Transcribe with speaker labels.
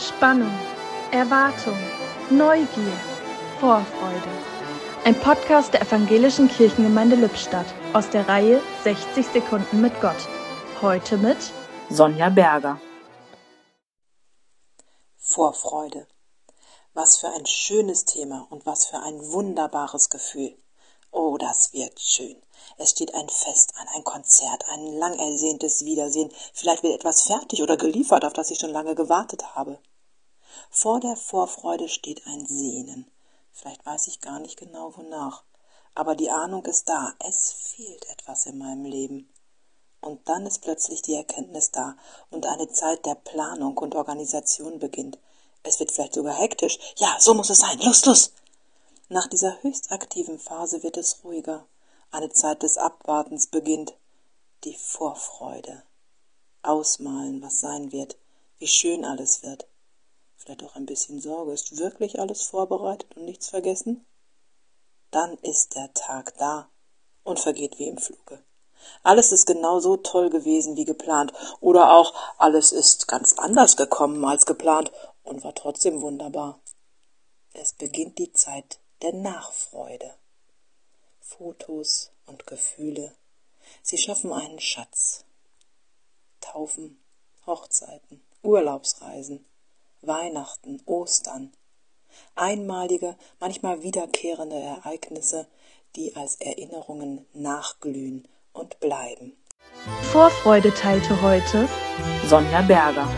Speaker 1: Spannung, Erwartung, Neugier, Vorfreude. Ein Podcast der Evangelischen Kirchengemeinde Lippstadt aus der Reihe 60 Sekunden mit Gott. Heute mit
Speaker 2: Sonja Berger.
Speaker 3: Vorfreude. Was für ein schönes Thema und was für ein wunderbares Gefühl. Oh, das wird schön. Es steht ein Fest an, ein Konzert, ein lang ersehntes Wiedersehen. Vielleicht wird etwas fertig oder geliefert, auf das ich schon lange gewartet habe. Vor der Vorfreude steht ein Sehnen. Vielleicht weiß ich gar nicht genau wonach. Aber die Ahnung ist da, es fehlt etwas in meinem Leben. Und dann ist plötzlich die Erkenntnis da und eine Zeit der Planung und Organisation beginnt. Es wird vielleicht sogar hektisch. Ja, so muss es sein. Los, los! Nach dieser höchst aktiven Phase wird es ruhiger. Eine Zeit des Abwartens beginnt. Die Vorfreude. Ausmalen, was sein wird, wie schön alles wird. Vielleicht auch ein bisschen Sorge. Ist wirklich alles vorbereitet und nichts vergessen? Dann ist der Tag da und vergeht wie im Fluge. Alles ist genau so toll gewesen wie geplant. Oder auch alles ist ganz anders gekommen als geplant und war trotzdem wunderbar. Es beginnt die Zeit der Nachfreude. Fotos und Gefühle, sie schaffen einen Schatz. Taufen, Hochzeiten, Urlaubsreisen, Weihnachten, Ostern, einmalige, manchmal wiederkehrende Ereignisse, die als Erinnerungen nachglühen und bleiben.
Speaker 1: Vorfreude teilte heute
Speaker 2: Sonja Berger.